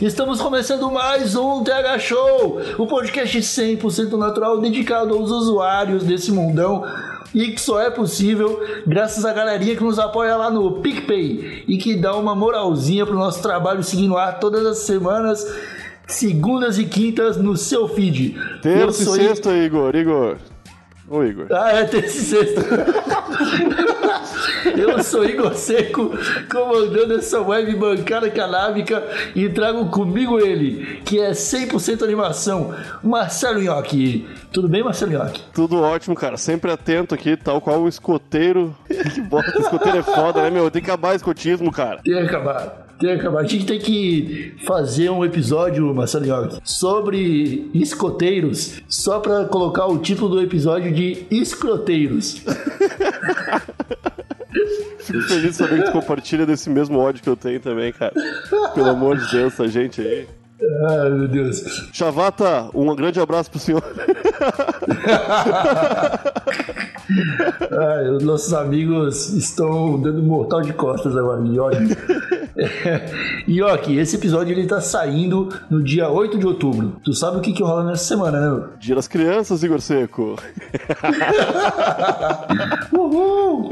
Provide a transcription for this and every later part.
Estamos começando mais um TH Show, o podcast 100% natural dedicado aos usuários desse mundão e que só é possível graças à galerinha que nos apoia lá no PicPay e que dá uma moralzinha pro nosso trabalho seguindo ar todas as semanas, segundas e quintas no seu feed. Terça e sexta, Igor. Igor. Ô, Igor. Ah, é terça e sexta. Eu sou Igor Seco, comandando essa web bancada canábica e trago comigo ele, que é 100% animação, Marcelo Nhoque. Tudo bem, Marcelo Nhoque? Tudo ótimo, cara. Sempre atento aqui, tal qual um escoteiro. que bosta, escoteiro é foda, né, meu? Tem que acabar escotismo, cara. Tem que acabar. Tem que acabar. A gente tem que fazer um episódio, Marcelo Nhoque, sobre escoteiros, só pra colocar o título do episódio de Escroteiros. Fico feliz de saber que tu compartilha desse mesmo ódio que eu tenho também, cara. Pelo amor de Deus, essa gente aí. Ai, meu Deus. Chavata, um grande abraço pro senhor. Os nossos amigos estão dando mortal de costas agora, Yoki. Yoki, esse episódio ele tá saindo no dia 8 de outubro. Tu sabe o que que rola nessa semana, né? meu? Dia das crianças, Igor Seco. Uhul!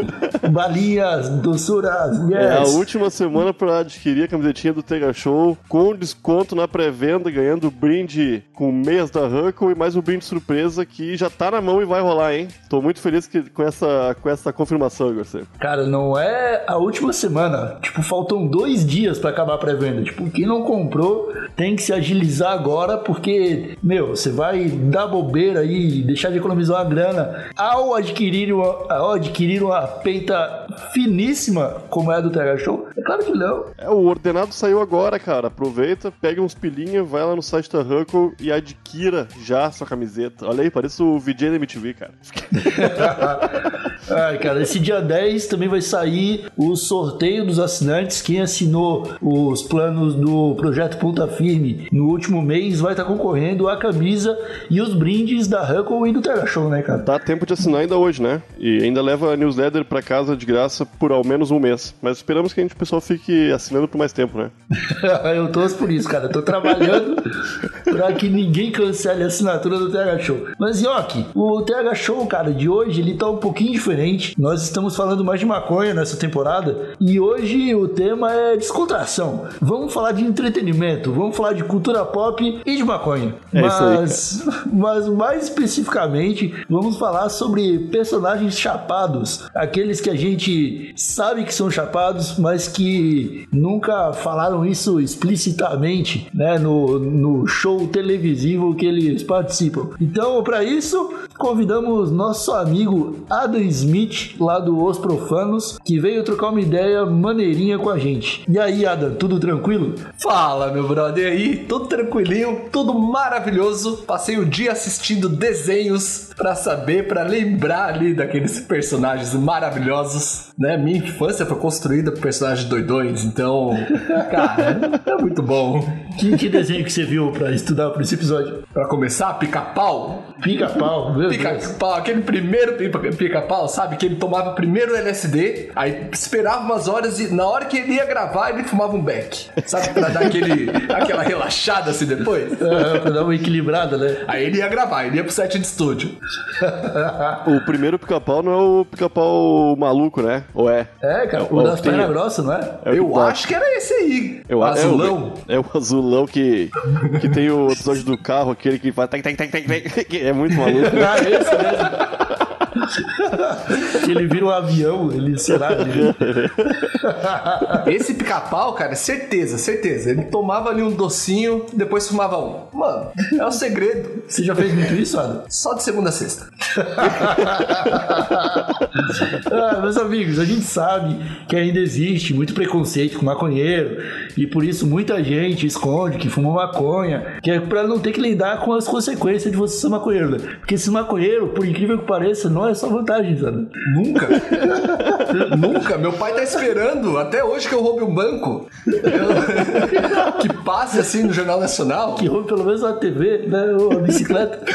Balinhas, doçuras, yes! É a última semana pra adquirir a camisetinha do Tega Show com desconto na pré-venda, ganhando brinde com meias da Huckle e mais um brinde surpresa que já tá na mão e vai rolar, hein? Tô muito feliz que- com, essa, com essa confirmação, Seco. Cara, não é a última semana. Tipo, faltam dois dias pra acabar a pré-venda. Tipo, quem não comprou tem que se agilizar agora, porque, meu, você vai dar bobeira aí, deixar de economizar uma grana ao adquirir uma, ao adquirir uma peita finíssima como é a do TH Show? É claro que não. É, o ordenado saiu agora, cara. Aproveita, pega uns pilinha, vai lá no site da Huckle e adquira já sua camiseta. Olha aí, parece o VJ da MTV, cara. Ai, cara, esse dia 10 também vai sair o sorteio dos assinantes. Quem assinou os planos do projeto Ponta Firme no último mês vai estar concorrendo a camisa e os brindes da Huckle e do Terra Show, né, cara? Dá tempo de assinar ainda hoje, né? E ainda leva a newsletter pra casa de graça por ao menos um mês. Mas esperamos que a gente, o pessoal fique assinando por mais tempo, né? Eu torço por isso, cara. Eu tô trabalhando pra que ninguém cancele a assinatura do TH Show. Mas, Yoki, o TH Show, cara, de hoje, ele tá um pouquinho diferente. Nós estamos falando mais de maconha nessa temporada. E hoje o tema é descontração. Vamos falar de entretenimento, vamos falar de cultura pop e de maconha. É isso aí, mas, mas mais especificamente, vamos falar sobre personagens chapados. Aqueles que a gente sabe que são chapados, mas que nunca falaram isso explicitamente, né, no, no show televisivo que eles participam. Então, para isso, convidamos nosso amigo Adam Smith, lá do Os Profanos, que veio trocar uma ideia maneirinha com a gente. E aí, Adam, tudo tranquilo? Fala, meu brother, e aí? Tudo tranquilinho, tudo maravilhoso. Passei o dia assistindo desenhos pra saber, pra lembrar ali daqueles personagens maravilhosos, né? Minha infância foi construída por personagens doidões, então, cara, é muito bom. Que, que desenho que você viu para estudar por esse episódio? Pra começar, pica-pau. Pica-pau, meu Deus. Pica-pau, aquele primeiro pica- pica-pau, sabe? Que ele tomava primeiro o LSD, aí esperava umas horas e na hora que ele ia gravar, ele fumava um beck. Sabe? Pra dar aquele, aquela relaxada assim depois. É, pra dar uma equilibrada, né? Aí ele ia gravar, ele ia pro set de estúdio. O primeiro pica-pau não é o pica-pau maluco, né? Ou é? É, cara, o Ó, das tem- pernas grossas, não é? É o Eu dá. acho que era esse aí. Eu o azulão. É o, é o azulão que, que tem o episódio do carro, aquele que faz. tac, tac, tac, tac, que É muito maluco. Ah, esse mesmo. Ele vira um avião, ele será. Ele... Esse pica-pau, cara, certeza, certeza. Ele tomava ali um docinho, depois fumava um. Mano, é o segredo. Você já fez muito isso, Adam? Só de segunda a sexta. Ah, meus amigos, a gente sabe que ainda existe muito preconceito com maconheiro e por isso muita gente esconde que fuma maconha, que é pra não ter que lidar com as consequências de você ser maconheiro, né? Porque esse maconheiro, por incrível que pareça, não é só vantagem, sabe? Nunca. Nunca. Meu pai tá esperando até hoje que eu roube um banco. Eu- que passe assim no Jornal Nacional. Que roube pelo menos a TV, né? Ou a bicicleta.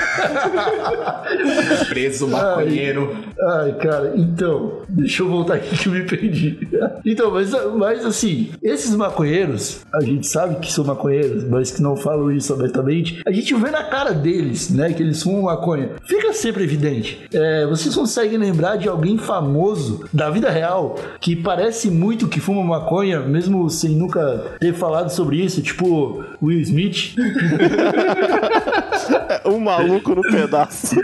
Preso maconheiro. Ai, cara, então, deixa eu voltar aqui que eu me perdi. Então, mas, mas assim, esses maconheiros, a gente sabe que são maconheiros, mas que não falam isso abertamente, a gente vê na cara deles, né, que eles fumam maconha. Fica sempre evidente. É, vocês conseguem lembrar de alguém famoso da vida real que parece muito que fuma maconha, mesmo sem nunca ter falado sobre isso, tipo Will Smith? Um maluco no pedaço.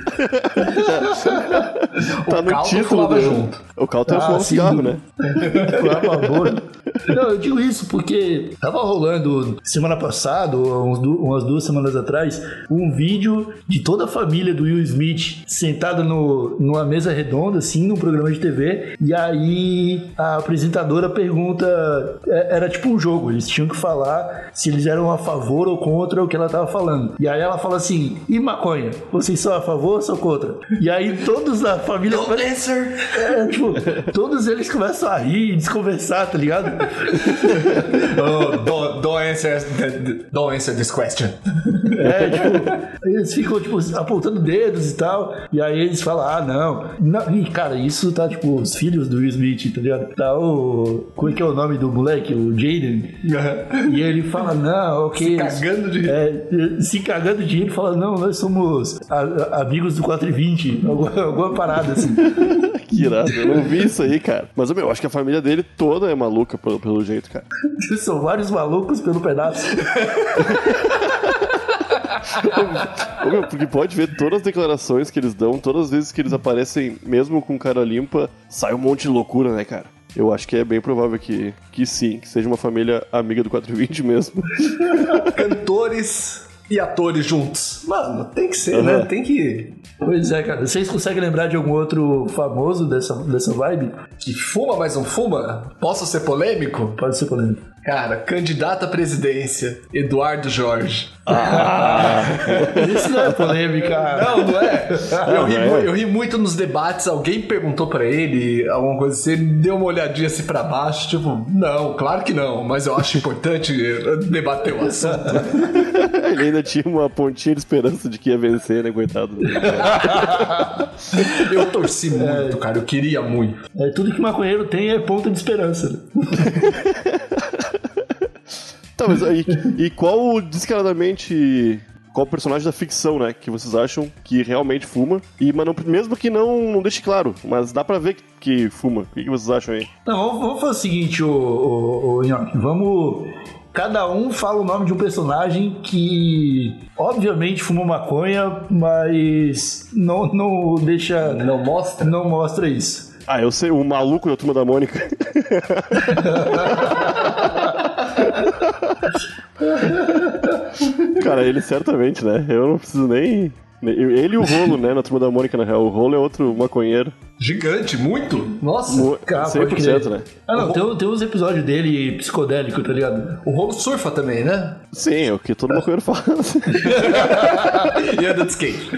tá no título do... junto. O Calton Ah, fumava cigarro, né? Não, eu digo isso porque tava rolando semana passada, umas duas semanas atrás, um vídeo de toda a família do Will Smith sentada no, numa mesa redonda, assim, num programa de TV. E aí a apresentadora pergunta: é- era tipo um jogo, eles tinham que falar se eles eram a favor ou contra o que ela tava falando. E aí ela fala assim: e maconha? Vocês são a favor ou são contra? E aí todos da família. answer. É, tipo, todos eles começam a rir e desconversar, tá ligado? Oh, don't, don't answer, don't answer this question. É, tipo, eles ficam, tipo, apontando dedos e tal. E aí eles falam, ah, não. não. E, cara, isso tá, tipo, os filhos do Will Smith, tá ligado? Tá o. Como é que é o nome do moleque? O Jaden. E ele fala, não, ok. Se cagando de rir. É, se cagando de rir, fala, não, nós somos a- amigos do 420. Alguma, alguma parada assim. Que irado. Eu não vi isso aí, cara. Mas, meu, eu acho que a família dele toda é maluca pelo, pelo jeito, cara. São vários malucos pelo pedaço. Porque pode ver todas as declarações que eles dão, todas as vezes que eles aparecem, mesmo com cara limpa, sai um monte de loucura, né, cara? Eu acho que é bem provável que, que sim, que seja uma família amiga do 420 mesmo. Cantores e atores juntos. Mano, tem que ser, Aham. né? Tem que. Pois é, cara. Vocês conseguem lembrar de algum outro famoso dessa, dessa vibe? Que fuma, mas não fuma? Posso ser polêmico? Pode ser polêmico. Cara, candidato à presidência, Eduardo Jorge. Isso não é polêmica. Não, não é? Eu ri, é. eu ri muito nos debates, alguém perguntou pra ele alguma coisa assim, ele deu uma olhadinha assim pra baixo, tipo, não, claro que não, mas eu acho importante debater o assunto. Ele ainda tinha uma pontinha de esperança de que ia vencer, né, coitado. Eu torci muito, cara, eu queria muito. É, tudo que maconheiro tem é ponta de esperança. né? Tá, mas aí, e qual descaradamente. Qual personagem da ficção, né? Que vocês acham que realmente fuma? E, mas não- mesmo que não, não deixe claro, mas dá pra ver que, que fuma. O que, que vocês acham aí? Não, vamos, vamos fazer o seguinte, ô, ô, ô, Nhoque. Vamos. Cada um fala o nome de um personagem que, obviamente, fuma maconha, mas não, não deixa. Não mostra? Não mostra isso. Ah, eu sei, o maluco da turma da Mônica. Cara, ele certamente, né? Eu não preciso nem. Ele e o rolo, né? Na turma da Mônica, na real. O rolo é outro maconheiro. Gigante, muito? Nossa. Mo- Cara, pode 100%, crer. né? Ah, não, tem, tem uns episódios dele psicodélico, tá ligado? O rolo surfa também, né? Sim, é o que todo maconheiro fala. E anda de skate.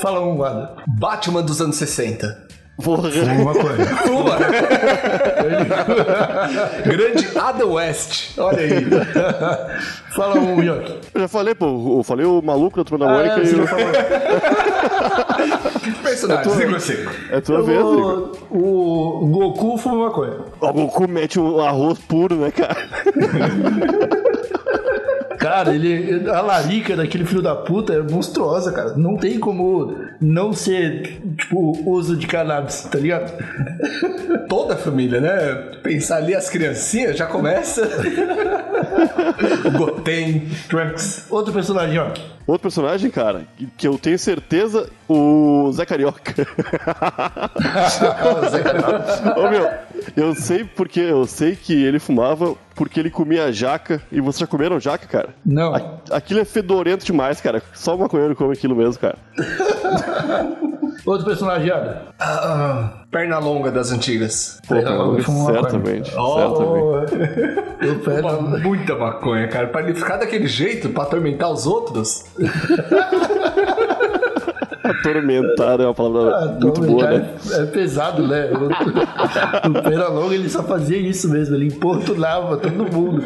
Fala um, guarda. Batman dos anos 60. Porra. Fuma maconha. Fuma! Grande Adam West. Olha aí. Fala um, Nhoque. Eu já falei, pô. Eu falei o maluco da turma da Mônica Ah, e você o... já falou. Personagem, Igor Seco. É tua vez, o Goku fuma maconha. O Goku mete um arroz puro, né, cara? Cara, ele, a larica daquele filho da puta é monstruosa, cara. Não tem como não ser, tipo, uso de cannabis, tá ligado? Toda a família, né? Pensar ali as criancinhas já começa. o Goten, Trunks. Outro personagem, ó. Outro personagem, cara, que- que eu tenho certeza, o Zé Carioca. Ô meu, eu sei porque eu sei que ele fumava porque ele comia jaca. E vocês já comeram jaca, cara? Não. A- aquilo é fedorento demais, cara. Só o maconheiro come aquilo mesmo, cara. Outro personagem, Ada? Ah, perna longa das antigas. Pô, eu fumo uma certamente. certamente. Oh, eu pego. Fuma muita maconha, cara. Pra ele ficar daquele jeito, pra atormentar os outros. Atormentar é uma palavra Ah, muito boa, né? É, é pesado, né? O, o Pernalonga ele só fazia isso mesmo, ele importunava todo mundo.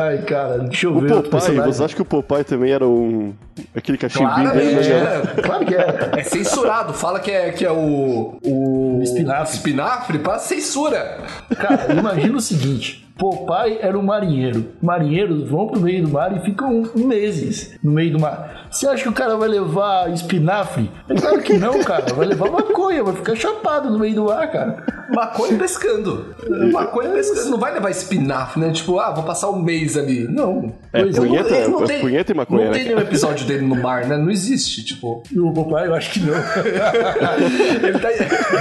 Ai, cara, deixa eu O ver. outro Popeye, você acha que o Popeye também era um. aquele cachimbinho Claramente, dele, né? é. Claro que é. É censurado. Fala que é, que é o. O. Espinafre. Espinafre pra censura. Cara, imagina o seguinte: Popeye era um marinheiro. Marinheiros vão pro meio do mar e ficam meses no meio do mar. Você acha que o cara vai levar espinafre? É claro que não, cara. Vai levar maconha, vai ficar chapado no meio do mar, cara. Maconha pescando. Maconha pescando. Não vai levar espinafre, né? Tipo, ah, vou passar um mês ali. Não. É, Pois é, punheta, Ele não é tem- punheta e maconha, Não né, tem nenhum episódio dele no mar, né? Não existe, tipo. O Popeye, eu acho que não. Ele tá.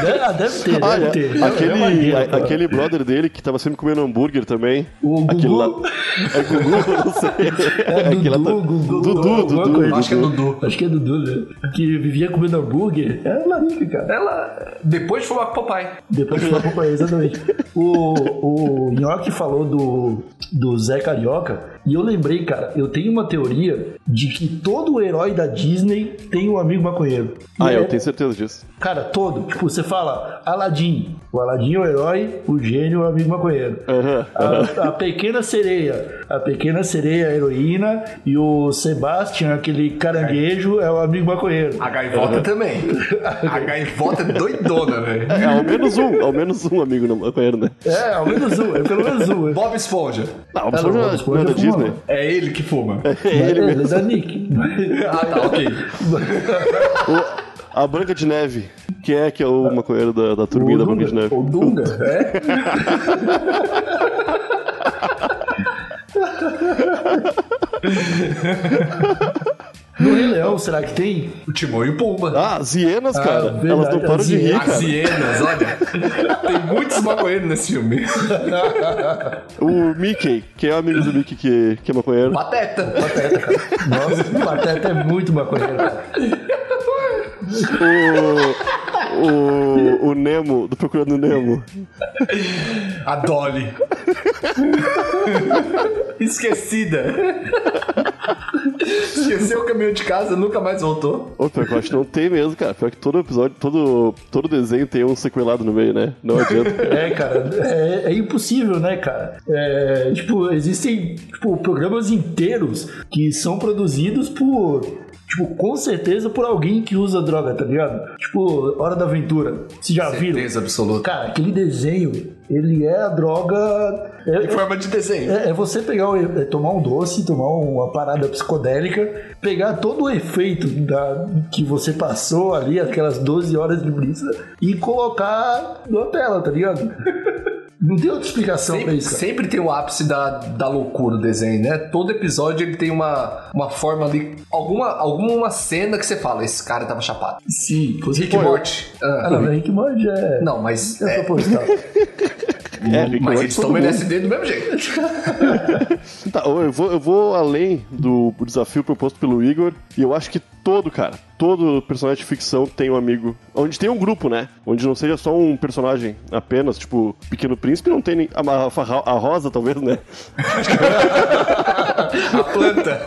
Deve, ah, deve ter, deve Ah, é. ter. É aquele, a- aquele brother dele que tava sempre comendo hambúrguer também. O Gugu. lá. É Gugu, não sei. É Aquele lá tá- Dudu, Gugu, Dudu, Dudu. Acho que é Dudu. Acho que é Dudu, né? Que vivia comendo hambúrguer. É larica, cara. Ela. Depois de fumar com o papai. Depois exatamente. O, o Nhoque falou do, do Zé Carioca. E eu lembrei, cara, eu tenho uma teoria de que todo herói da Disney tem um amigo maconheiro. E Ah, é- eu tenho certeza disso. Cara, todo. Tipo, você fala Aladdin. O Aladdin é o herói, o gênio é o amigo maconheiro. Aham. A, a pequena sereia. A pequena sereia é a heroína. E o Sebastian, aquele caranguejo, é o amigo maconheiro. A gaivota também. A gaivota é doidona, velho. É, ao menos um, ao menos um amigo não maconheiro, né? É, ao menos um. É pelo menos um. Bob Esponja. Não, o Ah, pessoal não, Bob Esponja não é fuma. É ele que fuma. É ele É, mesmo. é da Nick. ah, tá, ok. O- a Branca de Neve. Quem é que é o maconheiro da, da turminha da Branca de Neve? O Dunga, é? No Rei Leão, será que tem? O Timão e o Pumba. Ah, as hienas, cara. verdade, Elas não param as de rir, hienas. As cara. hienas, olha. Tem muitos maconheiros nesse filme. O Mickey, quem é o amigo do Mickey que, que é maconheiro? Pateta. Pateta, cara. Nossa, o Pateta é muito maconheiro, cara. O, o, o Nemo, do Procurando Nemo. A Dolly. Esquecida. Esqueceu o caminho de casa, nunca mais voltou. Ô, pior que eu acho que não tem mesmo, cara. Pior que todo episódio, todo, todo desenho tem um sequelado no meio, né? Não adianta. É, cara, é, é impossível, né, cara? É, tipo, existem tipo, programas inteiros que são produzidos por. Tipo, com certeza por alguém que usa droga, tá ligado? Tipo, Hora da Aventura. Vocês já viram? Certeza absoluta. Cara, aquele desenho, ele é a droga. É, Em forma de desenho. É, é você pegar, é tomar um doce, tomar uma parada psicodélica, pegar todo o efeito da, que você passou ali, aquelas 12 horas de brisa, e colocar na tela, tá ligado? Não tem outra explicação pra Sempre, isso, cara. sempre tem o ápice da, da loucura o desenho, né? Todo episódio ele tem uma, uma forma ali, alguma, alguma cena que você fala, esse cara tava chapado. Sim, você Rick Morty. Ah, Ah, não, Rick Morty é. Não, mas, É é. É, Rick mas eles tomam. LSD do mesmo jeito. Tá, eu vou, eu vou além do desafio proposto pelo Igor, e eu acho que todo, cara, todo personagem de ficção tem um amigo. Onde tem um grupo, né? Onde não seja só um personagem apenas, tipo, Pequeno Príncipe, não tem nem. A, a- a Rosa, talvez, né? A planta.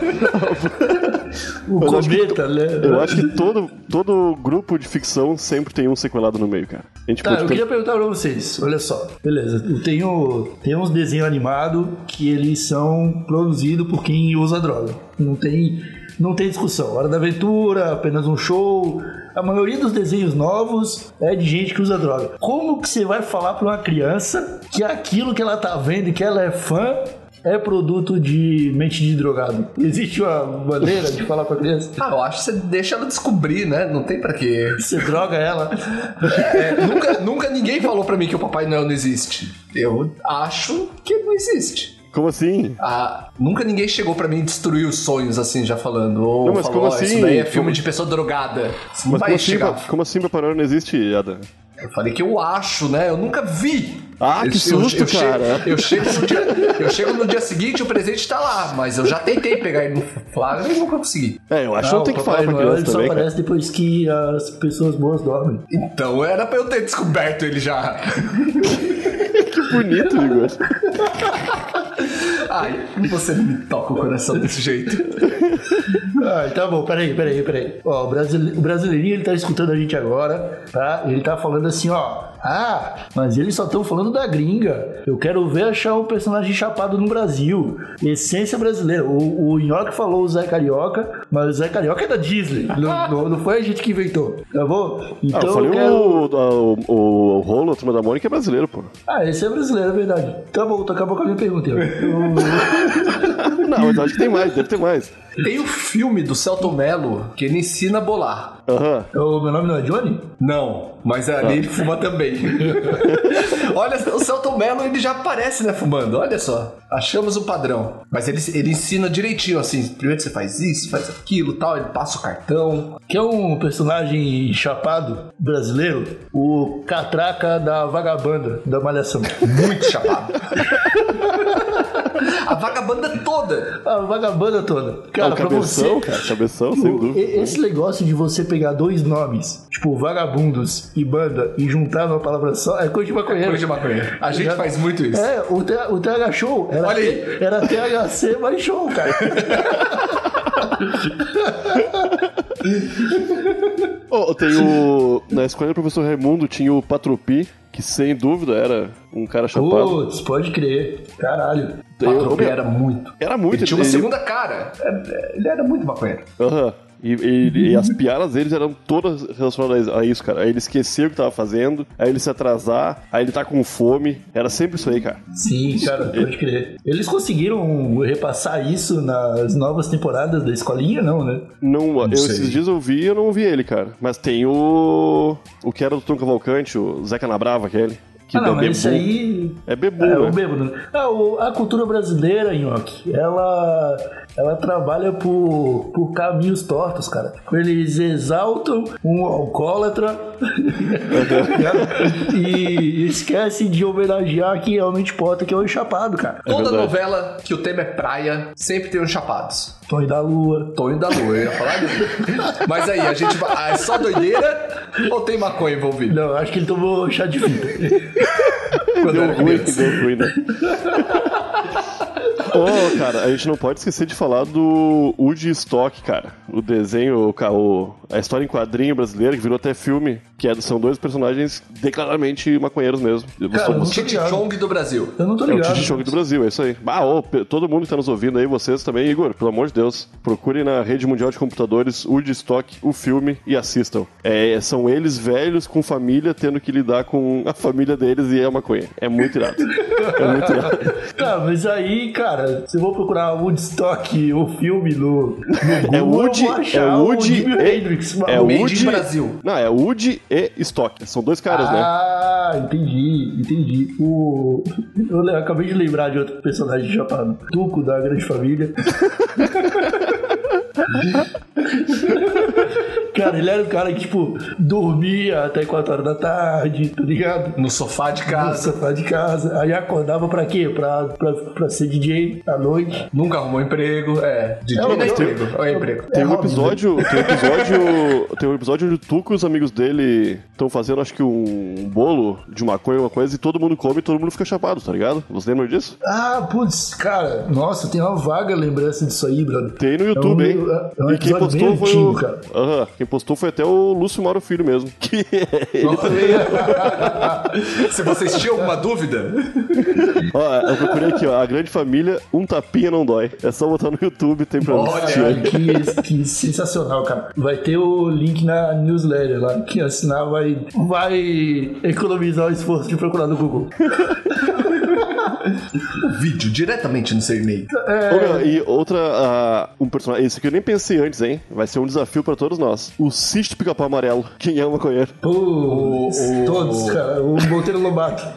O Eu acho que cometa, né? Eu acho que todo, todo grupo de ficção sempre tem um sequelado no meio, cara. A gente Tá, pode eu ter- queria perguntar pra vocês. Olha só, beleza. Eu tenho, tem uns desenhos animados que eles são produzidos por quem usa droga. Não tem, não tem discussão. Hora da Aventura, apenas um show. A maioria dos desenhos novos é de gente que usa droga. Como que você vai falar pra uma criança que aquilo que ela tá vendo e que ela é fã é produto de mente de drogado? Existe uma maneira de falar pra criança? Ah, eu acho que você deixa ela descobrir, né? Não tem pra quê. Você droga ela. É, nunca, nunca ninguém falou pra mim que o Papai Noel não existe. Eu acho que não existe. Como assim? Ah, nunca ninguém chegou pra mim e destruiu os sonhos, assim, já falando. Ou Não, mas falou, como "Ó, assim? Isso daí é filme Como- de pessoa drogada. Isso não Mas vai como assim, chegar. como assim Noel não existe, Ada? Eu falei que eu acho, né? Eu nunca vi. Ah, Eu- que eu- susto, eu chego- cara. eu, chego no dia, eu chego no dia seguinte o presente tá lá, mas eu já tentei pegar ele no flagra e nunca consegui. É, eu acho que não tem que falar pra criança ele só também, cara. aparece depois que as pessoas boas dormem. Então era pra eu ter descoberto ele já. Que bonito, Igor. Ai, você não me toca o coração desse jeito. Ah, tá bom, peraí, peraí, peraí. Ó, o, brasile... o brasileirinho, ele tá escutando a gente agora, tá? Ele tá falando assim, ó. Ah, mas eles só estão falando da gringa. Eu quero ver achar um personagem chapado no Brasil. Essência brasileira. O, o Nhoque falou o Zé Carioca, mas o Zé Carioca é da Disney. não, não, não foi a gente que inventou, tá bom? Ah, Então eu falei quero... o, o, o, o rolo, a turma da Mônica é brasileiro, pô. Ah, esse é brasileiro, é verdade. Tá bom, acabou com a minha pergunta. Eu, eu- Não, mas acho que tem mais, deve ter mais. Tem o filme do Celton Mello que ele ensina a bolar. Aham. o meu nome não é Johnny? Não, mas ali ele fuma também. Olha, o Celton Mello ele já aparece, né, fumando. Olha só, achamos o padrão. Mas ele, ele ensina direitinho, assim. Primeiro você faz isso, faz aquilo tal, ele passa o cartão. Que é um personagem chapado brasileiro, o catraca da vagabanda da Malhação. Muito chapado. a vagabanda toda. A vagabanda toda. Cara, pra cabeção, você. cara, cabeção, sem o- dúvida. Esse negócio de você pegar dois nomes, tipo vagabundos e banda, e juntar numa palavra só, é coisa de maconheiro. Coisa de maconha. A gente Já- faz muito isso. É, o, T- o TH Show era, Olha aí. era THC mais show, cara. Oh, tem o. Na escola do professor Raimundo tinha o Patropi, que sem dúvida era um cara chapado. Putz, pode crer. Caralho. Era muito. Era muito, Ele tinha uma ele- segunda cara. É, é, Ele era muito maconheiro. Aham. E, e- e as piadas deles eram todas relacionadas a isso, cara. Aí ele esquecia o que tava fazendo, aí ele se atrasar, aí ele tá com fome. Era sempre isso aí, cara. Sim, cara, pode crer. Eles conseguiram repassar isso nas novas temporadas da escolinha, não, né? Não, eu, sei. esses dias eu vi e eu não vi ele, cara. Mas tem o. O que era do Tom Cavalcante, o Zeca Nabrava, aquele. Que ah, não, mas isso aí. É bebu, É, né? o bêbado. Ah, o- a cultura brasileira, Nhoque, ela, ela trabalha por, por caminhos tortos, cara. Eles exaltam um alcoólatra e esquecem de homenagear quem realmente importa, que é o chapado, cara. Toda verdade. novela que o tema é praia sempre tem os chapados. Tonho da Lua. Tonho da Lua, eu ia falar dele. Mas aí, a gente vai. ah, é só doideira ou tem maconha envolvida? Não, acho que ele tomou chá de fita. Quando Deu ruim, deu ruim, né? Oh, cara, a gente não pode esquecer de falar do Woodstock, cara. O desenho, o, a história em quadrinho brasileira, que virou até filme, que é- são dois personagens declaradamente maconheiros mesmo. Cara, O Titi ligado. Chong do Brasil. Eu não tô É o ligado. Titi Choque do Brasil, é isso aí. Ah, ô, pe- todo mundo que tá nos ouvindo aí, vocês também, Igor, pelo amor de Deus, procurem na rede mundial de computadores Woodstock, o filme, e assistam. É, são eles velhos com família, tendo que lidar com a família deles e é maconha. É muito irado. É muito irado. Tá, mas aí, cara, se eu vou procurar Woodstock, o filme no, no É Google, achar é o Jimi e, Hendrix, é Woody, Brasil. Não, é Woody e Stock. São dois caras, né? Ah, entendi, entendi. O... Eu acabei de lembrar de outro personagem chapado. Tuco da Grande Família. cara, ele era um cara que, tipo, dormia até 4 horas da tarde, tá ligado? No sofá de No casa. sofá de casa. Aí acordava pra quê? Pra, pra, pra ser DJ à noite. Nunca arrumou emprego. É, de É, é tem- emprego. É emprego. Tem É um hobby, episódio, tem um episódio, tem um episódio onde o Tuco e os amigos dele estão fazendo, acho que um bolo de maconha, uma coisa, e todo mundo come e todo mundo fica chapado, tá ligado? Vocês lembram disso? Ah, putz, cara, nossa, tem uma vaga lembrança disso aí, brother. Tem no YouTube, É um- hein? é um e quem episódio postou bem foi antigo, o. cara. Aham, quem postou foi até o Lúcio Mauro Filho mesmo. Que ele também. Se vocês tinham alguma dúvida, Ó, eu procurei aqui, ó. A grande família, um tapinha não dói. É só botar no YouTube, tem pra Olha que, que sensacional, cara. Vai ter o link na newsletter lá. Quem assinar vai, vai economizar o esforço de procurar no Google. o vídeo diretamente no seu e-mail. Ô, meu, e outra, ah, um personagem. Esse aqui eu nem pensei antes, hein? Vai ser um desafio pra todos nós. O Sítio Pica-Pau Amarelo. Quem é o maconheiro? Pô, todos, cara. O Monteiro Lobato.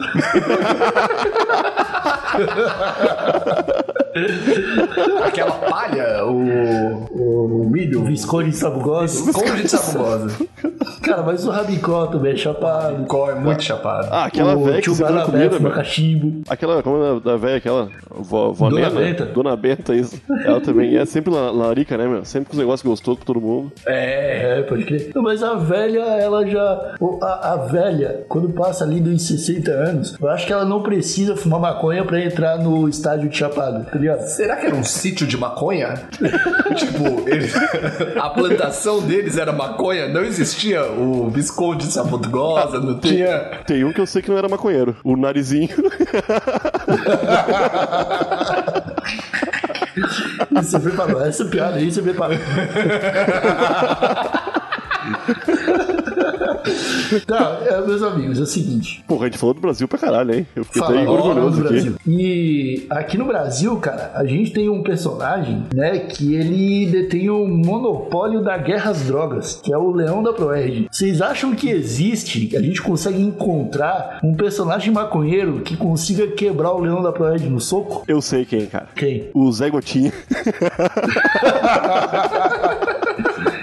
Aquela palha, o, o milho, Visconde Sabugosa. esconde de sabugosa. Cara, mas o Rabicó também é chapado. Qual é muito chapado. Ah, aquela o velha que Guanabé comida, fuma meu. cachimbo. Aquela, como é da velha, aquela vó, vó Dona Nena? Benta. Dona Benta, isso. Ela também é sempre la- larica, né, meu? Sempre com os negócios gostosos pra todo mundo. É. É, pode crer. Mas a velha, ela já. o- A, a velha, quando passa ali dos 60 anos, eu acho que ela não precisa fumar maconha pra entrar no estádio de chapado, tá Será que era um sítio de maconha? tipo, ele- a plantação deles era maconha, não existia o Visconde de Sabugosa, não tinha. Tem um que eu sei que não era maconheiro. O narizinho. Você preparou essa piada aí, você preparou. tá, meus amigos, é o seguinte. Porra, a gente falou do Brasil pra caralho, hein? Eu fiquei até Fala, orgulhoso do aqui. Brasil. E aqui no Brasil, cara, a gente tem um personagem, né, que ele detém o monopólio da guerra às drogas, que é o Leão da Proerd. Vocês acham que existe, a gente consegue encontrar um personagem maconheiro que consiga quebrar o Leão da Proerd no soco? Eu sei quem, cara. Quem? O Zé Gotinha.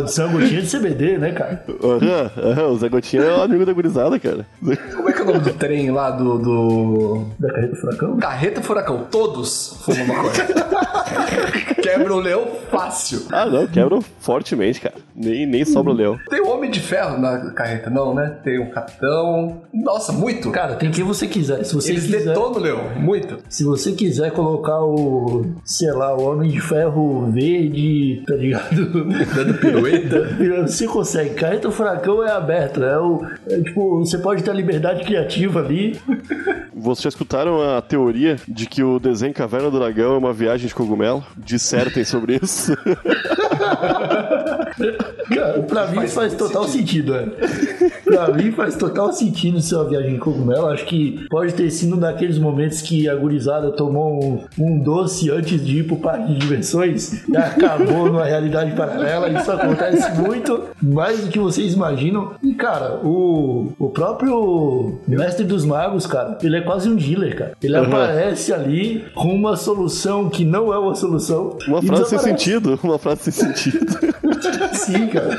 Uma gotinha de CBD, né, cara? Aham, o Zé Gotinha é o amigo da gurizada, cara. Como é que é o nome do trem lá do. do... Da carreta furacão? Carreta Furacão? Todos fumam maconha. Quebra o leão fácil. Ah, não, quebram fortemente, cara. Nem, nem sobra o leão. Tem o Homem de Ferro na carreta, não, né? Tem o Capitão. Nossa, muito. Cara, tem quem você quiser. Se você Eles quiser, detonam o leão, muito. se você quiser colocar o, sei lá, o Homem de Ferro verde, tá ligado? Dando pirueta. Você consegue. Carreta Furacão é aberta. É o, é, tipo, você pode ter a liberdade criativa ali. Vocês já escutaram a teoria de que o desenho Caverna do Dragão é uma viagem de cogumelo? Dissertem sobre isso. Cara, pra mim Faz faz, total sentido, é. Pra mim faz total sentido ser uma viagem em cogumelo. Acho que pode ter sido um daqueles momentos que a gurizada tomou um, um doce antes de ir pro parque de diversões e acabou numa realidade paralela. Isso acontece muito, mais do que vocês imaginam. E, cara, o, o próprio Mestre dos Magos, cara, ele é quase um dealer, cara. Ele aparece ali com uma solução que não é uma solução. Uma frase sem sentido. Uma frase sem sentido. Sim, cara.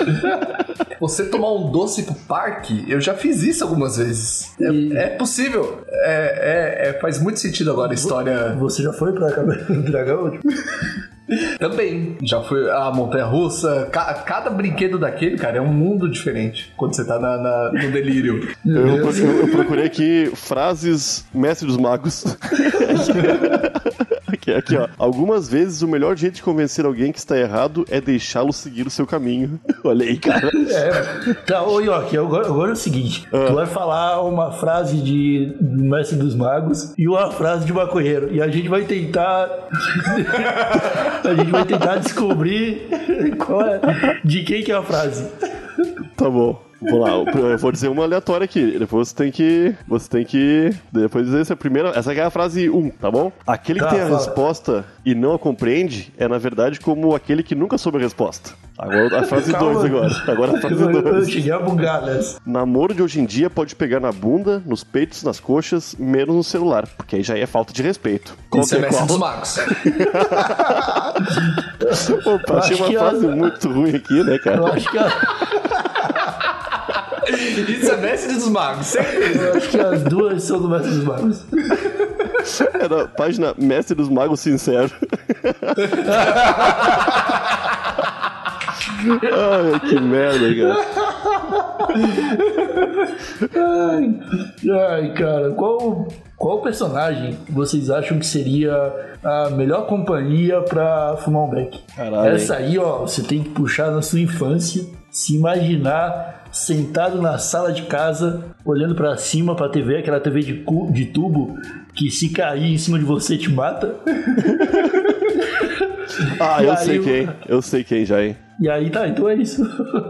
Você tomar um doce pro parque, eu já fiz isso algumas vezes. É, E- é possível. É, é- é- faz muito sentido agora a história. Você já foi pra Caverna do Dragão? Tipo, Também. Já foi a montanha russa. Ca- cada brinquedo daquele, cara, é um mundo diferente. Quando você tá na- na- no delírio. Eu, eu- eu procurei aqui frases mestre dos magos. Aqui, aqui, ó. Algumas vezes o melhor jeito de convencer alguém que está errado é deixá-lo seguir o seu caminho. Olha aí, cara. É, tá, ô York, agora, agora é o seguinte: tu vai falar uma frase de Mestre dos Magos e uma frase de maconheiro. E a gente vai tentar. a gente vai tentar descobrir qual é, de quem que é a frase. Tá bom. Vou lá, eu vou dizer uma aleatória aqui. Depois você tem que. Você tem que. Depois dizer essa primeira. Essa aqui é a frase 1, tá bom? Aquele que Tá, tem a fala. resposta e não a compreende é, na verdade, como aquele que nunca soube a resposta. Agora a frase 2 Calma. agora. Agora a frase Eu, eu 2. cheguei a bugar nessa. Namoro de hoje em dia pode pegar na bunda, nos peitos, nas coxas, menos no celular, porque aí já é falta de respeito. Qual que é é dos magos. Opa, achei uma que frase muito ruim aqui, né, Eu cara? acho que, a- Isso é mestre dos magos, certeza. eu acho que as duas são do Mestre dos Magos. É da página Mestre dos Magos Sincero. Ai, que merda, cara. Ai, ai, cara, qual, qual personagem vocês acham que seria a melhor companhia pra fumar um beck? Caralho, Essa aí, ó, você tem que puxar na sua infância, se imaginar sentado na sala de casa, olhando pra cima pra TV, aquela TV de, cu- de tubo que se cair em cima de você te mata. Ah, E eu aí, sei quem. Eu sei quem já, hein? E aí tá, então é isso.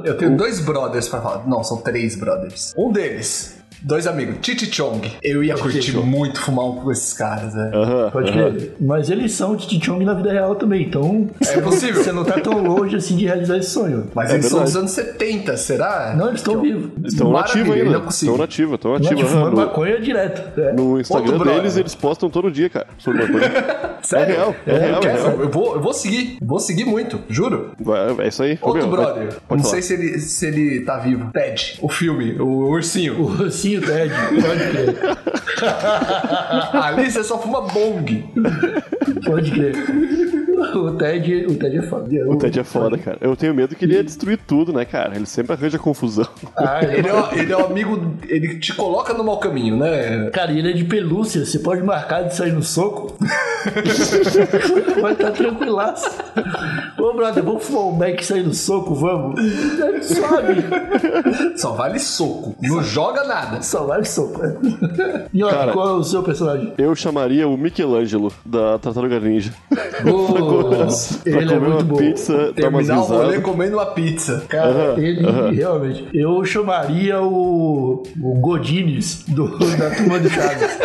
Eu tenho dois brothers pra falar. Não, são três brothers. Um deles, dois amigos, Titi Chong. Eu ia curtir muito fumar um com esses caras, né? Aham. Pode crer. Mas eles são de Chong na vida real também, então. É possível. Você não tá tão longe assim de realizar esse sonho. Mas É eles são verdade. dos anos 70, será? Não, eles estão vivos. Estão nativos ainda. consigo. Estão nativos, estão nativos. fumando maconha direto. É. no Instagram Outro brother. deles, eles postam todo dia, cara. Sobre maconha. Sério? É real, é real, é real. Eu, vou, eu vou seguir, vou seguir muito, juro. Vai, é isso aí. Outro meu, brother, pode não falar. sei se ele, se ele tá vivo. Ted, o filme, o ursinho. O Rocinho Ted, pode crer. Ali você só fuma bong. Pode crer. O Ted, o Ted é foda. O Ted é foda, cara. Eu tenho medo que ele ia destruir tudo, né, cara? Ele sempre arranja confusão. Ah, ele é Ele é, o- ele é o amigo, ele te coloca no mau caminho, né? Cara, e ele é de pelúcia, você pode marcar de sair no soco. Vai estar tranquilaço. Ô, brother, vamos fumar um Mac e sair no soco, vamos? Sobe. Só vale soco, não joga nada. Só vai soco. E ó, Cara. qual é o seu personagem? Eu chamaria o Michelangelo da Tartaruga Ninja. Pra ele é muito bom. pizza, Terminar o rolê comendo uma pizza. Cara, ele realmente. Eu chamaria o. O Godines do, da turma do Chaves.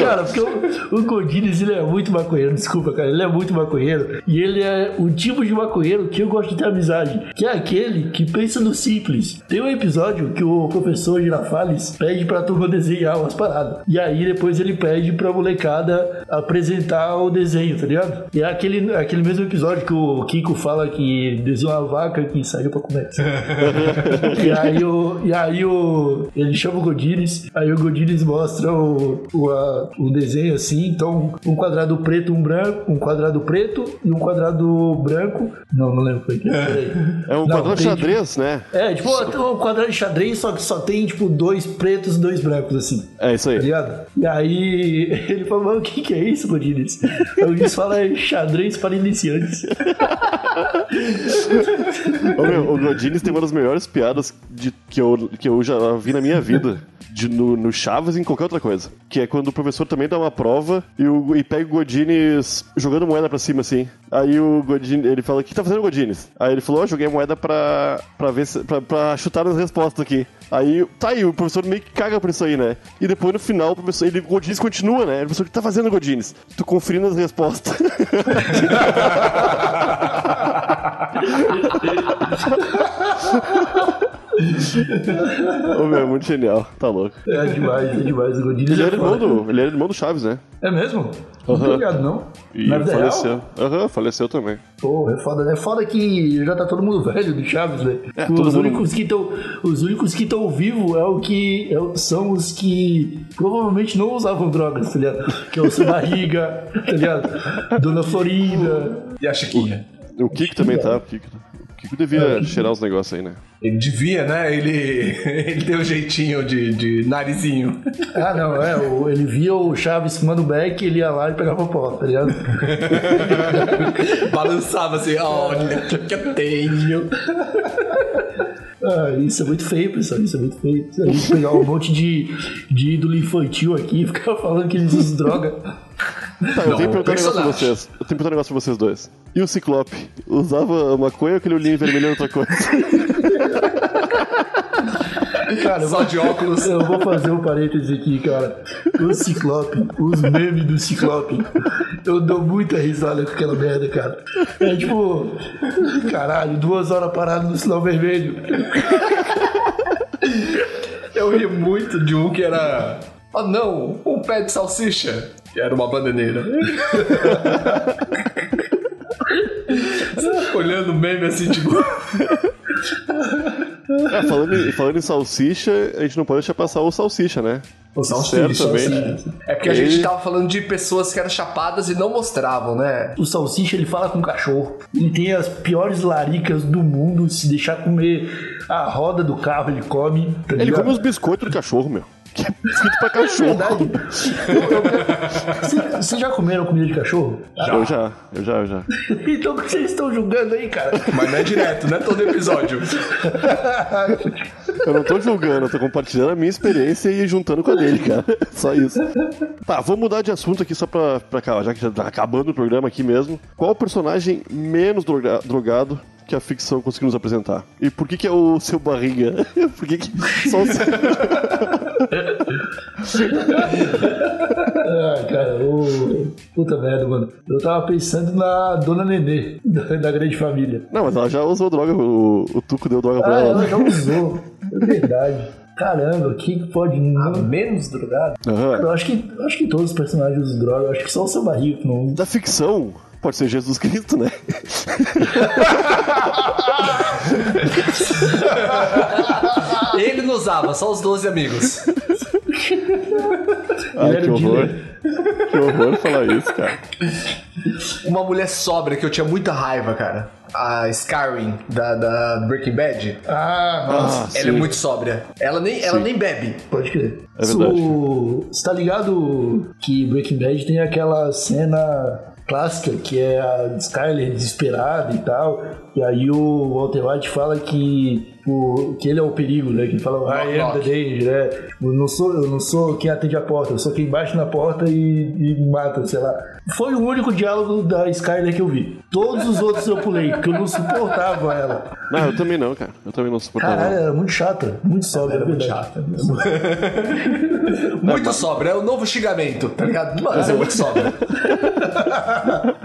Cara, porque o, o Godines ele é muito maconheiro, desculpa, cara, ele é muito maconheiro. E ele é o tipo de maconheiro que eu gosto de ter amizade, que é aquele que pensa no simples. Tem um episódio que o professor Girafales pede pra turma desenhar umas paradas. E aí depois ele pede pra molecada apresentar o desenho, tá ligado? E é aquele, aquele mesmo episódio que o Kiko fala que desenhou uma vaca que saiu pra comer. e aí, o, e aí o, ele chama o Godines, aí o Godines mostra o, o, a- o desenho assim, então um quadrado preto, um branco, um quadrado preto e um quadrado branco. Não, não lembro o que foi. Peraí. é um Não, quadrado de tem, xadrez, né? É, tipo, um quadrado de xadrez, só que só tem, tipo, dois pretos e dois brancos, assim. É isso Tá aí. ligado? E aí ele falou, mano, o que que é isso, Godines? O Godines fala é xadrez para iniciantes. Ô, meu, o Godines tem uma das melhores piadas de- que, eu, que eu já vi na minha vida. De, no, no Chaves e em qualquer outra coisa. Que é quando o professor também dá uma prova e, o, e pega o Godines jogando moeda pra cima, assim. Aí o Godines, ele fala, o que tá fazendo, Godines? Aí ele falou, ó, joguei moeda pra, pra ver se, pra, pra chutar as respostas aqui. Aí, tá aí, o professor meio que caga por isso aí, né? E depois no final, o professor, ele, o Godines continua, né? O professor, o que tá fazendo, Godines? Tu conferindo as respostas. Ô, meu, é muito genial. Tá louco. É demais, é demais. O Godines Ele é era irmão foda. do, ele era irmão do Chaves, né? É mesmo? Não tô ligado, não. E Na vida faleceu. Aham, faleceu também. Pô, é foda, né? É foda que já tá todo mundo velho do Chaves, né? É, todo os, mundo- únicos que tão, os únicos que estão vivos é o que, é são os que provavelmente não usavam drogas, tá ligado? Que é o Seu Barriga, tá ligado? Dona Florinda. E a Chiquinha? O Kiko também tá. O Kiko, o Kiko devia cheirar os negócios aí, né? Ele devia, né? Ele, ele tem um jeitinho de, de narizinho. Ah, não, é. o- ele via o Chaves fumando back, ele ia lá e pegava pó, tá ligado? Balançava assim, olha o que, que eu tenho. Ah, isso é muito feio, pessoal. Isso é muito feio. A gente pegar um monte de, de ídolo infantil aqui e ficar falando que eles usam droga. Tá, eu tenho que perguntar um negócio pra vocês. Eu tenho que perguntar um negócio pra vocês dois. E o Ciclope? Usava maconha ou aquele olhinho vermelho é outra coisa? Cara, Só vou, de óculos. eu vou fazer um parêntese aqui, cara. O Ciclope, os memes do Ciclope. Eu dou muita risada com aquela merda, cara. É tipo, caralho, duas horas parado no sinal vermelho. Eu ri muito de um que era. Oh não, um pé de salsicha. Era uma bananeira. Você fica olhando o meme assim, tipo. É, falando, em, falando em salsicha, a gente não pode deixar passar o salsicha, né? O salsicha, Certamente. É porque a Ele- gente tava falando de pessoas que eram chapadas e não mostravam, né? O Salsicha, ele fala com o cachorro. Ele tem as piores laricas do mundo. Se deixar comer a roda do carro, ele come. Tá Ele come os biscoitos do cachorro, meu. Que é biscoito pra cachorro. Verdade. Vocês já comeram comida de cachorro? Eu já, eu já, eu já. Então por que vocês estão julgando aí, cara? Mas não é direto, não é todo episódio. Eu não tô julgando, eu tô compartilhando a minha experiência e juntando com a dele, cara. Só isso. Tá, vamos mudar de assunto aqui só pra, pra cá, já que já tá acabando o programa aqui mesmo. Qual o personagem menos droga- drogado que a ficção conseguiu nos apresentar? E por que que é o seu barriga? Por que que só o seu... Ah, cara, o. Puta merda, mano. Eu tava pensando na Dona Nenê, da, da grande família. Não, mas ela já usou droga, o, o Tuco deu droga pra Ah, ela. ela já usou. É verdade. Caramba, quem que pode não... Menos drogado? Aham. Eu acho que, eu acho que todos os personagens usam droga, eu acho que só o seu barriga que não usa. Da ficção, pode ser Jesus Cristo, né? Ele não usava, só os 12 amigos. Ai, que o horror. Que horror falar isso, cara. Uma mulher sóbria que eu tinha muita raiva, cara. A Skyrim, da, da Breaking Bad. Ah, nossa, Ah, ela é sim. muito sóbria. Ela nem, ela nem bebe. pode crer. É verdade. Você tá ligado que Breaking Bad tem aquela cena clássica que é a Skyler desesperada e tal. E aí o Walter White fala que, o, que ele é o perigo, né? Que ele fala, I am the danger, né? Eu não, sou, eu não sou quem atende a porta, eu sou quem bate na porta e, e mata, sei lá. Foi o único diálogo da Skyler que eu vi. Todos os outros eu pulei, porque eu não suportava ela. Não, eu também não, cara. Eu também não suportava. Caralho, era muito chata, muito sóbria, Era é muito chata. Muito sóbria, é o novo xingamento, tá ligado? Mano, você é muito sóbria.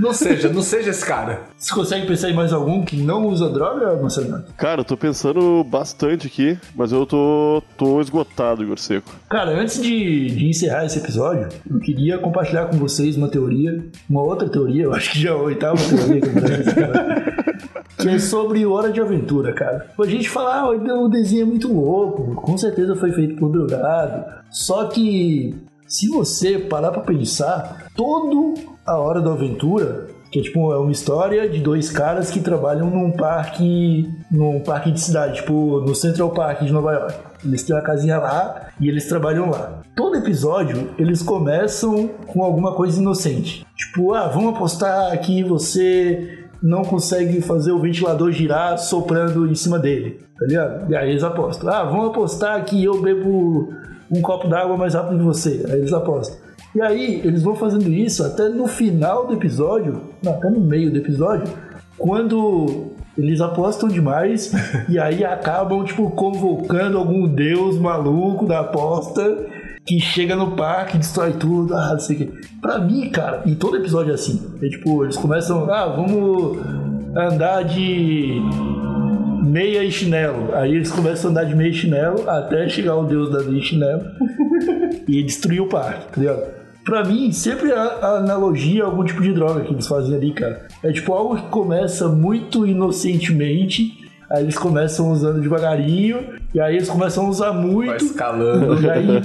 não seja, não seja esse cara. Você consegue pensar em mais algum que não usa droga, Marcelo? Cara, eu tô pensando bastante aqui, mas eu tô, tô esgotado, Igor Seco. Cara, antes de, de encerrar esse episódio, eu queria compartilhar com vocês uma teoria, uma outra teoria, eu acho que já é oitava teoria nesse cara, que é sobre Hora de Aventura, cara. A gente fala, ah, o desenho é muito louco, com certeza foi feito por drogado. Só que, se você parar pra pensar, todo a Hora da Aventura que é tipo, é uma história de dois caras que trabalham num parque. num parque de cidade, tipo, no Central Park de Nova York. Eles têm uma casinha lá e eles trabalham lá. Todo episódio, eles começam com alguma coisa inocente. Tipo, ah, vamos apostar que você não consegue fazer o ventilador girar soprando em cima dele. Tá ligado? E aí eles apostam. Ah, vamos apostar que eu bebo um copo d'água mais rápido que você. Aí eles apostam. E aí, eles vão fazendo isso até no final do episódio, não, até no meio do episódio, quando eles apostam demais e aí acabam, tipo, convocando algum deus maluco da aposta que chega no parque, destrói tudo, ah, não sei o quê. Pra mim, cara, e todo episódio é assim. É tipo, eles começam, ah, vamos andar de meia e chinelo. Aí eles começam a andar de meia e chinelo até chegar o deus da meia e chinelo e destruir o parque, tá ligado? Pra mim, sempre a, analogia a algum tipo de droga que eles fazem ali, cara. É tipo algo que começa muito inocentemente, aí eles começam usando devagarinho, e aí eles começam a usar Vai muito, escalando. e aí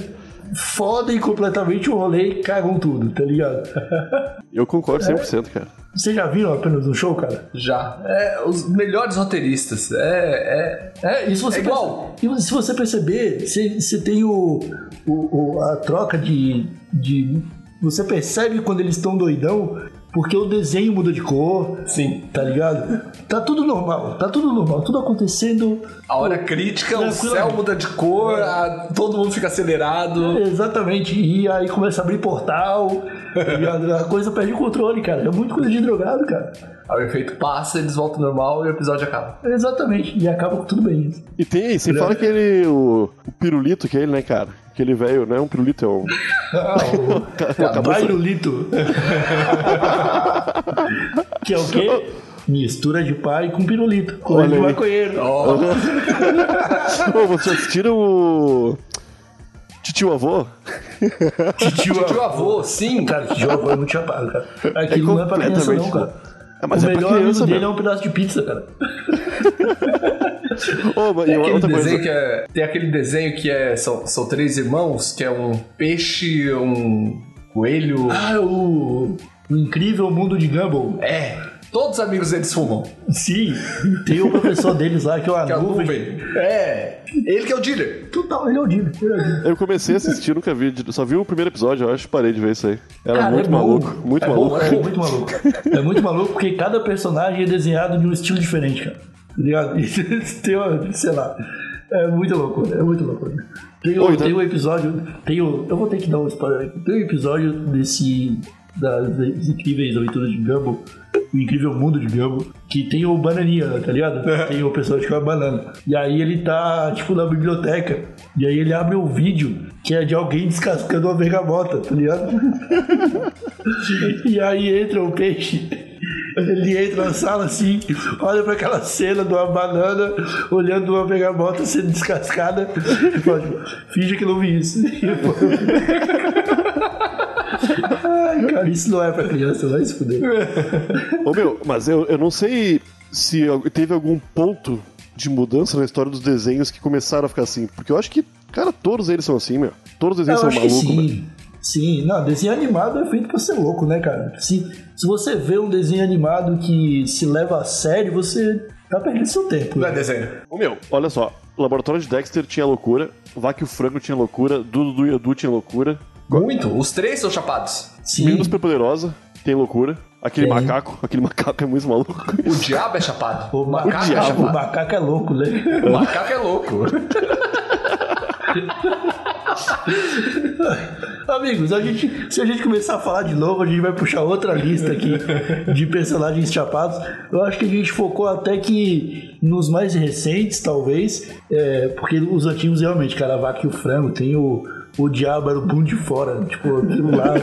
fodem completamente o rolê e cagam tudo, tá ligado? Eu concordo 100%, cara. Vocês já viram apenas um show, cara? Já. É, os melhores roteiristas. É, é, É, e se você É igual. perce- e se você perceber, você, você tem o, o- o- a troca de, de. Você percebe quando eles estão doidão, porque o desenho muda de cor, Sim. tá ligado? Tá tudo normal, tá tudo normal, tudo acontecendo. A hora crítica, o céu muda de cor, a- todo mundo fica acelerado. Exatamente, e aí começa a abrir portal, ligado? a coisa perde o controle, cara. É muito coisa de drogado, cara. Aí o efeito passa, eles voltam ao normal e o episódio acaba. Exatamente, e acaba com tudo bem. E tem, você fala que ele, o, o pirulito que é ele, né, cara? Aquele velho, não é um pirulito, é um... Ah, o Bairulito. que é o quê? Mistura de pai com pirulito. Olha de aí. maconheiro. Ó, Ô, vocês assistiram o... Titio Avô? Titio tio avô, sim. Cara, tio avô é muito chapado, cara. Aquilo não é pra criança, não, cara. É, mas o é pra melhor criança, amigo dele é um pedaço de pizza, cara. E Tem aquele outra desenho coisa... que é. Tem aquele desenho que é. São, são três irmãos, que é um peixe, um coelho. Ah, o, o incrível mundo de Gumball. É. Todos os amigos deles fumam. Sim, tem o professor deles lá, que é o Que é nuvem. Nuvem. É. Ele que é o dealer. Total, ele é o. Ele é o Dino. Eu comecei a assistir, nunca vi, só vi o primeiro episódio, eu acho, parei de ver isso aí. Era Cara, muito é bom. maluco, muito É bom, maluco. É muito maluco. É muito maluco porque cada personagem é desenhado de um estilo diferente, cara. Tá ligado? Tem, uma- sei lá. É muito louco, é muito louco. Tem, o- Oi, tá- tem um episódio. Tem o, eu vou ter que dar um spoiler aqui. Tem um episódio desse. Das, das incríveis aventuras de Gumball. O incrível mundo de Gumball. Que tem o bananinha, tá ligado? Tem o personagem que é uma banana. E aí ele tá, tipo, na biblioteca. E aí ele abre um vídeo que é de alguém descascando uma bergamota, tá ligado? E aí entra o peixe Ele entra na sala assim, olha pra aquela cena de uma banana olhando uma bergamota sendo descascada e fala, tipo, finge que não vi isso. Ai, cara, isso não é pra criança, vai se fuder. Ô meu, mas eu, eu não sei se teve algum ponto de mudança na história dos desenhos que começaram a ficar assim. Porque eu acho que, cara, todos eles são assim, meu. Todos os desenhos Eu são malucos. Sim. Não, desenho animado é feito pra ser louco, né, cara? Se, se você vê um desenho animado que se leva a sério, você tá perdendo seu tempo. Não é desenho. Ô meu, olha só. O laboratório de Dexter tinha loucura, Vaca e o Frango tinha loucura, Dudu e Edu tinha loucura, Muito. Os três são chapados. Sim. Meninos Superpoderosa tem loucura, aquele Tem. macaco, aquele macaco é muito maluco. O diabo é chapado. O, ma- macaco o é diabo. o chapado. macaco é louco, né? O macaco é louco. Amigos, a gente, se a gente começar a falar de novo, a gente vai puxar outra lista aqui de personagens chapados. Eu acho que a gente focou até que nos mais recentes, talvez, é, porque os antigos realmente, cara, vaca e o frango, tem o, o diabo era o pum de fora, tipo, aquilo lá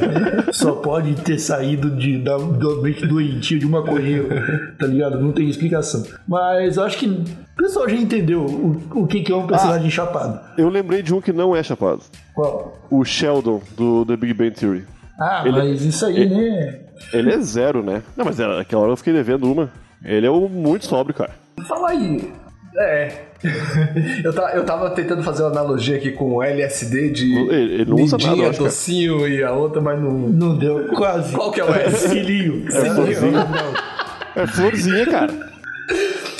só pode ter saído de, da, do mente doentio de uma maconheiro, tá ligado? Não tem explicação. Mas eu acho que o pessoal já entendeu o, o que, que é um personagem chapado. Eu lembrei de um que não é chapado. Qual? O Sheldon, do The Big Bang Theory. Ah, Ele- mas isso aí, né? Ele é zero, né? Não, mas era, naquela hora eu fiquei devendo uma. Ele é muito sóbrio, cara. Fala aí. É. eu, eu tava tentando fazer uma analogia aqui com o LSD de Ele- ele não usa nada, cara. docinho e a outra, mas não. Não deu, quase. Qual que é o S? Cilinho. Cilinho. É florzinha, cara.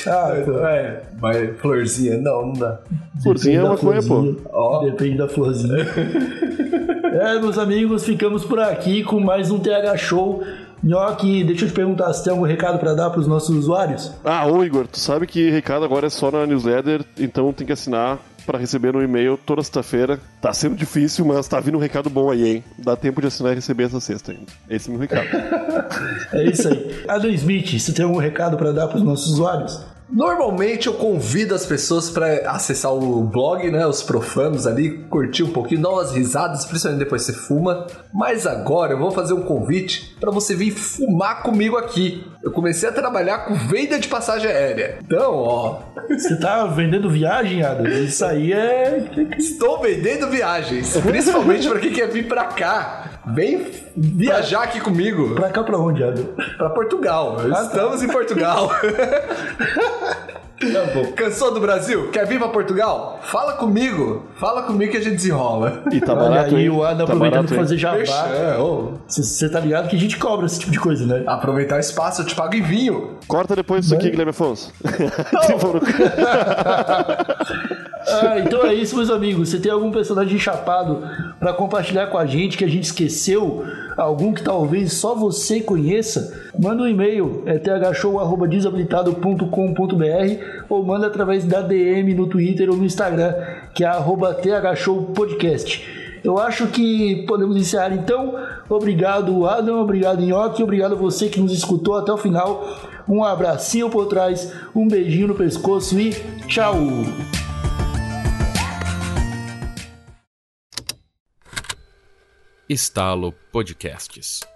Ah, então, É, mas florzinha, não, não dá. Florzinha é da maconha, pô. florzinha. Ó. Depende da florzinha. é, meus amigos, ficamos por aqui com mais um TH Show. Nhoque, deixa eu te perguntar se tem algum recado pra dar pros nossos usuários? Ah, ô Igor, tu sabe que recado agora é só na newsletter, então tem que assinar pra receber no e-mail toda sexta-feira. Tá sendo difícil, mas tá vindo um recado bom aí, hein? Dá tempo de assinar e receber essa sexta ainda. Esse é o meu recado. É isso aí. Adam Smith, você tem algum recado pra dar pros nossos usuários? Normalmente eu convido as pessoas pra acessar o blog, né? Os profanos ali, curtir um pouquinho, dar umas risadas, principalmente depois você fuma. Mas agora eu vou fazer um convite pra você vir fumar comigo aqui. Eu comecei a trabalhar com venda de passagem aérea. Então, ó, Você tá vendendo viagem, Adam? Isso aí é. estou vendendo viagens, principalmente pra quem quer vir pra cá. Vem viajar aqui comigo Pra cá pra onde, Adam? pra Portugal. Estamos em Portugal. Cansou do Brasil? Quer vir pra Portugal? Fala comigo. Fala comigo que a gente desenrola. E tá barato, aí hein? o Adam Tá aproveitando pra fazer jabá. É, Você tá ligado que a gente cobra esse tipo de coisa, né? aproveitar o espaço, eu te pago em vinho. Corta depois isso aqui, Guilherme Afonso. Ah, então é isso, meus amigos. Você tem algum personagem chapado pra compartilhar com a gente que a gente esqueceu? Algum que talvez só você conheça? Manda um e-mail, é thshow.desabilitado.com.br ou manda através da DM no Twitter ou no Instagram, que é arroba thshowpodcast. Eu acho que podemos encerrar então. Obrigado, Adam. Obrigado, Nhoque. Obrigado a você que nos escutou até o final. Um abracinho por trás, um beijinho no pescoço e tchau! Estalo Podcasts.